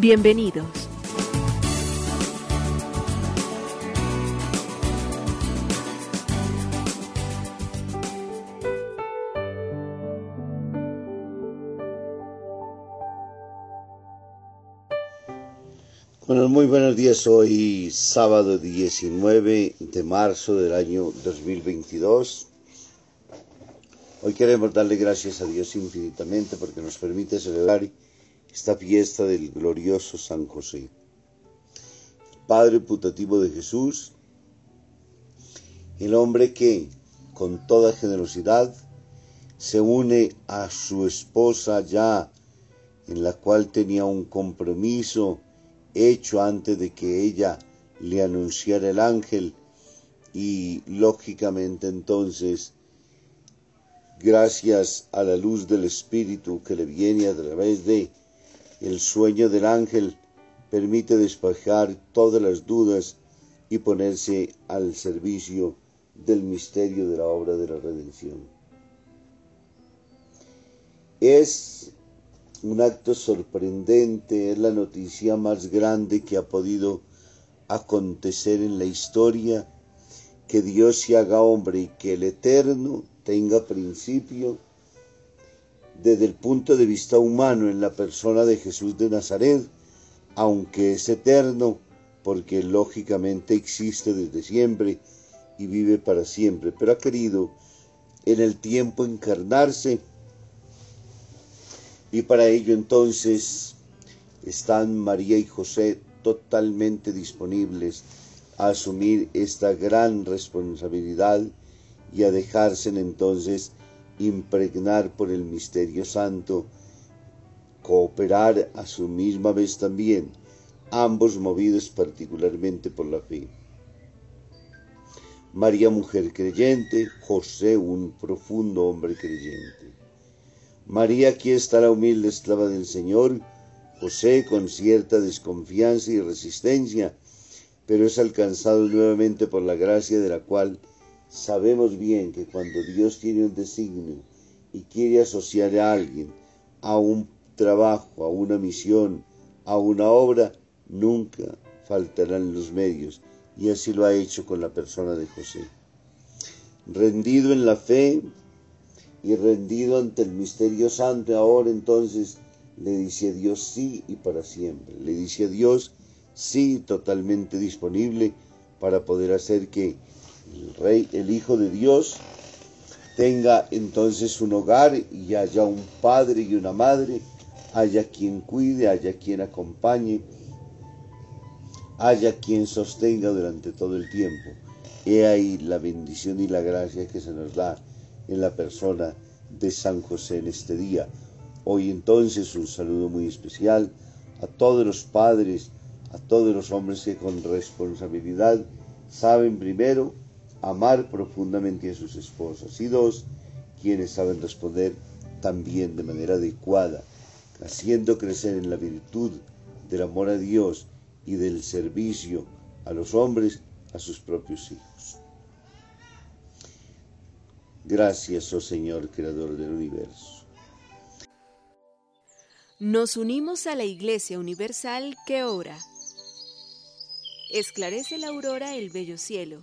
Bienvenidos. Bueno, muy buenos días. Hoy sábado 19 de marzo del año 2022. Hoy queremos darle gracias a Dios infinitamente porque nos permite celebrar esta fiesta del glorioso San José. Padre putativo de Jesús, el hombre que con toda generosidad se une a su esposa ya en la cual tenía un compromiso hecho antes de que ella le anunciara el ángel y lógicamente entonces gracias a la luz del espíritu que le viene a través de el sueño del ángel permite despejar todas las dudas y ponerse al servicio del misterio de la obra de la redención. Es un acto sorprendente, es la noticia más grande que ha podido acontecer en la historia, que Dios se haga hombre y que el Eterno tenga principio desde el punto de vista humano en la persona de Jesús de Nazaret, aunque es eterno, porque lógicamente existe desde siempre y vive para siempre, pero ha querido en el tiempo encarnarse. Y para ello entonces están María y José totalmente disponibles a asumir esta gran responsabilidad y a dejarse entonces impregnar por el misterio santo, cooperar a su misma vez también, ambos movidos particularmente por la fe. María mujer creyente, José un profundo hombre creyente. María aquí está la humilde esclava del Señor, José con cierta desconfianza y resistencia, pero es alcanzado nuevamente por la gracia de la cual sabemos bien que cuando Dios tiene un designio y quiere asociar a alguien a un trabajo, a una misión, a una obra, nunca faltarán los medios, y así lo ha hecho con la persona de José. Rendido en la fe, y rendido ante el misterio santo, ahora entonces le dice a Dios sí y para siempre. Le dice a Dios sí totalmente disponible para poder hacer que el Rey, el Hijo de Dios, tenga entonces un hogar y haya un padre y una madre, haya quien cuide, haya quien acompañe, haya quien sostenga durante todo el tiempo. He ahí la bendición y la gracia que se nos da en la persona de San José en este día. Hoy entonces un saludo muy especial a todos los padres, a todos los hombres que con responsabilidad saben primero amar profundamente a sus esposas y dos, quienes saben responder también de manera adecuada, haciendo crecer en la virtud del amor a Dios y del servicio a los hombres a sus propios hijos. Gracias, oh Señor, Creador del universo. Nos unimos a la Iglesia Universal que ora. Esclarece la aurora el bello cielo,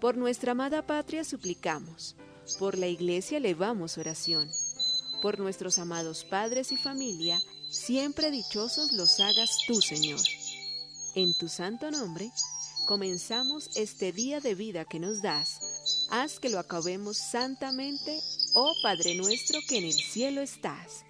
Por nuestra amada patria suplicamos, por la iglesia elevamos oración, por nuestros amados padres y familia, siempre dichosos los hagas tú, Señor. En tu santo nombre, comenzamos este día de vida que nos das. Haz que lo acabemos santamente, oh Padre nuestro que en el cielo estás.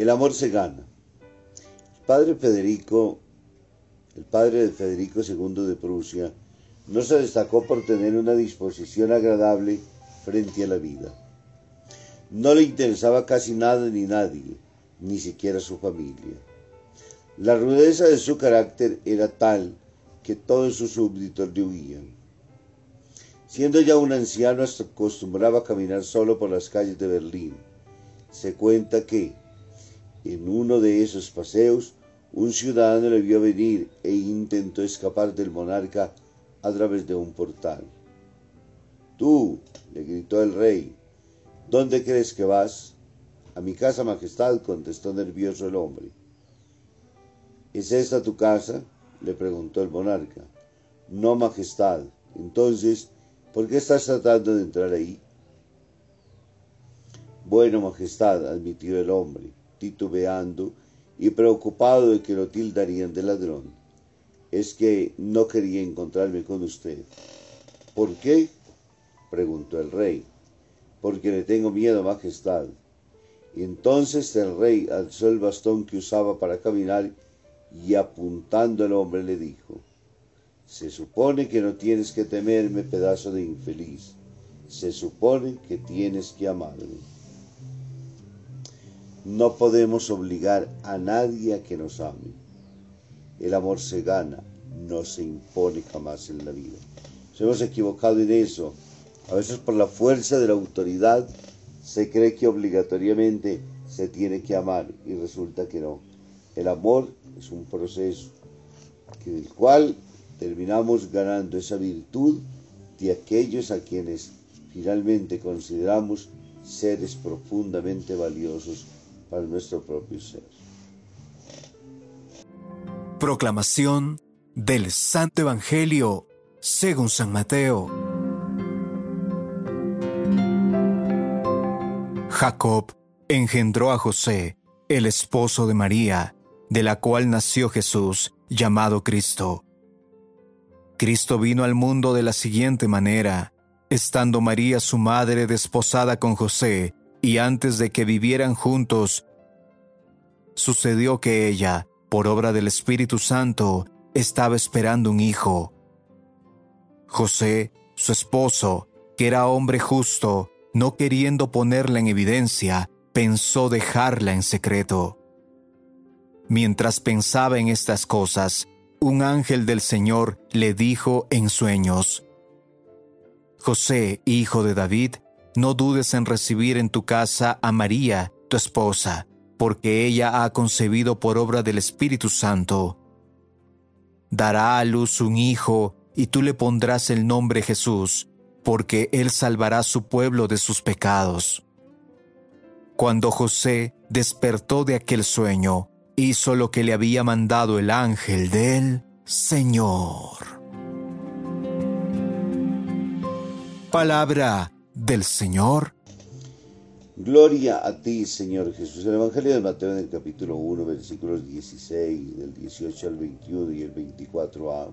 El amor se gana. El padre Federico, el padre de Federico II de Prusia, no se destacó por tener una disposición agradable frente a la vida. No le interesaba casi nada ni nadie, ni siquiera su familia. La rudeza de su carácter era tal que todos sus súbditos le huían. Siendo ya un anciano, acostumbraba a caminar solo por las calles de Berlín. Se cuenta que, en uno de esos paseos, un ciudadano le vio venir e intentó escapar del monarca a través de un portal. Tú, le gritó el rey, ¿dónde crees que vas? A mi casa, Majestad, contestó nervioso el hombre. ¿Es esta tu casa? le preguntó el monarca. No, Majestad. Entonces, ¿por qué estás tratando de entrar ahí? Bueno, Majestad, admitió el hombre titubeando y preocupado de que lo tildarían de ladrón. Es que no quería encontrarme con usted. ¿Por qué? preguntó el rey. Porque le tengo miedo, Majestad. Entonces el rey alzó el bastón que usaba para caminar y apuntando al hombre le dijo, Se supone que no tienes que temerme, pedazo de infeliz. Se supone que tienes que amarme. No podemos obligar a nadie a que nos ame. El amor se gana, no se impone jamás en la vida. Nos hemos equivocado en eso. A veces por la fuerza de la autoridad se cree que obligatoriamente se tiene que amar y resulta que no. El amor es un proceso que del cual terminamos ganando esa virtud de aquellos a quienes finalmente consideramos seres profundamente valiosos Proclamación del Santo Evangelio según San Mateo. Jacob engendró a José, el esposo de María, de la cual nació Jesús, llamado Cristo. Cristo vino al mundo de la siguiente manera, estando María su madre desposada con José, y antes de que vivieran juntos, sucedió que ella, por obra del Espíritu Santo, estaba esperando un hijo. José, su esposo, que era hombre justo, no queriendo ponerla en evidencia, pensó dejarla en secreto. Mientras pensaba en estas cosas, un ángel del Señor le dijo en sueños, José, hijo de David, no dudes en recibir en tu casa a María, tu esposa, porque ella ha concebido por obra del Espíritu Santo. Dará a luz un hijo, y tú le pondrás el nombre Jesús, porque él salvará su pueblo de sus pecados. Cuando José despertó de aquel sueño, hizo lo que le había mandado el ángel del Señor. Palabra del Señor. Gloria a ti, Señor Jesús. El Evangelio de Mateo en el capítulo 1, versículos 16, del 18 al 21 y el 24a,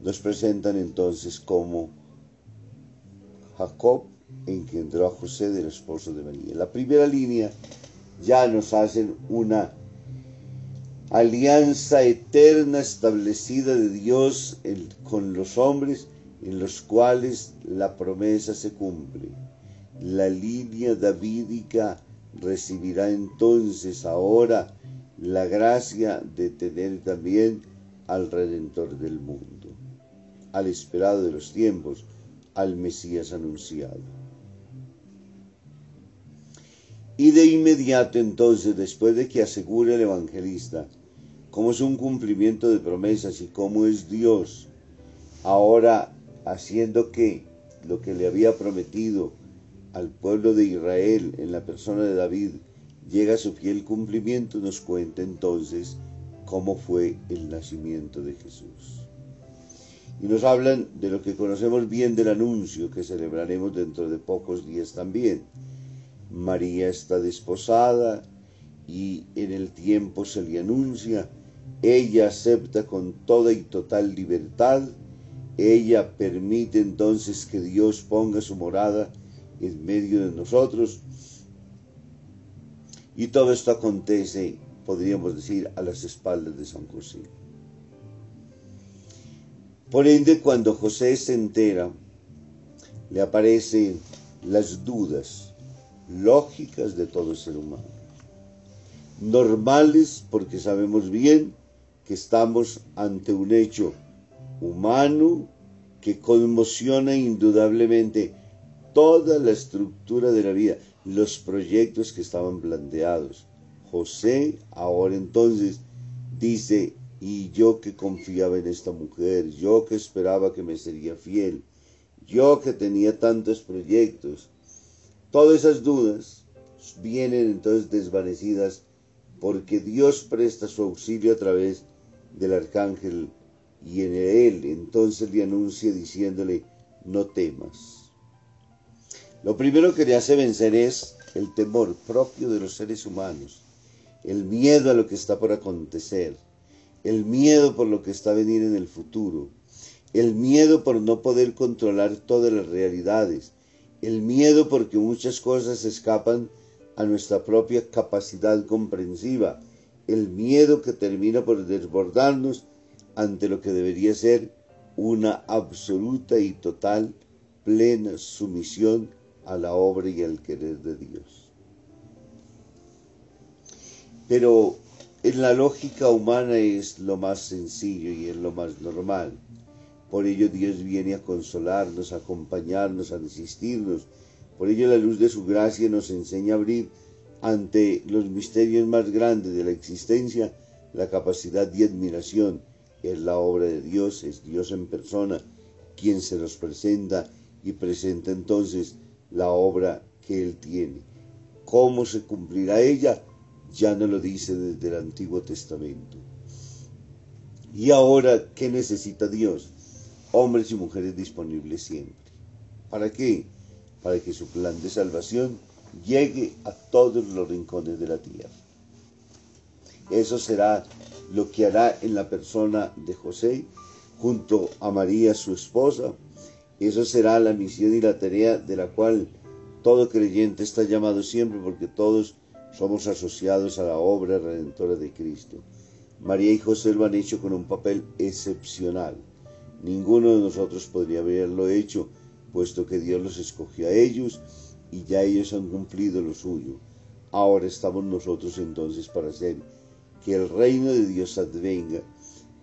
nos presentan entonces cómo Jacob engendró a José del esposo de María. la primera línea ya nos hacen una alianza eterna establecida de Dios con los hombres en los cuales la promesa se cumple. La línea davídica recibirá entonces ahora la gracia de tener también al Redentor del mundo, al esperado de los tiempos, al Mesías anunciado. Y de inmediato entonces, después de que asegure el evangelista cómo es un cumplimiento de promesas y cómo es Dios, ahora haciendo que lo que le había prometido al pueblo de Israel en la persona de David llega a su fiel cumplimiento, nos cuenta entonces cómo fue el nacimiento de Jesús. Y nos hablan de lo que conocemos bien del anuncio que celebraremos dentro de pocos días también. María está desposada y en el tiempo se le anuncia, ella acepta con toda y total libertad, ella permite entonces que Dios ponga su morada en medio de nosotros. Y todo esto acontece, podríamos decir, a las espaldas de San José. Por ende, cuando José se entera, le aparecen las dudas lógicas de todo ser humano. Normales porque sabemos bien que estamos ante un hecho humano que conmociona indudablemente toda la estructura de la vida, los proyectos que estaban planteados. José ahora entonces dice, y yo que confiaba en esta mujer, yo que esperaba que me sería fiel, yo que tenía tantos proyectos, todas esas dudas vienen entonces desvanecidas porque Dios presta su auxilio a través del arcángel y en él entonces le anuncia diciéndole, no temas. Lo primero que le hace vencer es el temor propio de los seres humanos, el miedo a lo que está por acontecer, el miedo por lo que está a venir en el futuro, el miedo por no poder controlar todas las realidades, el miedo porque muchas cosas escapan a nuestra propia capacidad comprensiva, el miedo que termina por desbordarnos ante lo que debería ser una absoluta y total, plena sumisión a la obra y al querer de Dios. Pero en la lógica humana es lo más sencillo y es lo más normal. Por ello Dios viene a consolarnos, a acompañarnos, a asistirnos. Por ello la luz de su gracia nos enseña a abrir ante los misterios más grandes de la existencia la capacidad de admiración. Es la obra de Dios, es Dios en persona quien se nos presenta y presenta entonces la obra que Él tiene. ¿Cómo se cumplirá ella? Ya no lo dice desde el Antiguo Testamento. Y ahora, ¿qué necesita Dios? Hombres y mujeres disponibles siempre. ¿Para qué? Para que su plan de salvación llegue a todos los rincones de la tierra. Eso será lo que hará en la persona de José junto a María, su esposa, eso será la misión y la tarea de la cual todo creyente está llamado siempre porque todos somos asociados a la obra redentora de Cristo. María y José lo han hecho con un papel excepcional. Ninguno de nosotros podría haberlo hecho, puesto que Dios los escogió a ellos y ya ellos han cumplido lo suyo. Ahora estamos nosotros entonces para hacer que el reino de Dios advenga,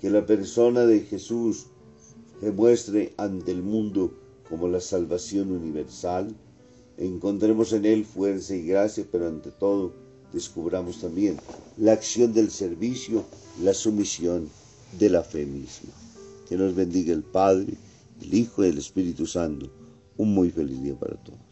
que la persona de Jesús que muestre ante el mundo como la salvación universal, encontremos en él fuerza y gracia, pero ante todo descubramos también la acción del servicio, la sumisión de la fe misma. Que nos bendiga el Padre, el Hijo y el Espíritu Santo. Un muy feliz día para todos.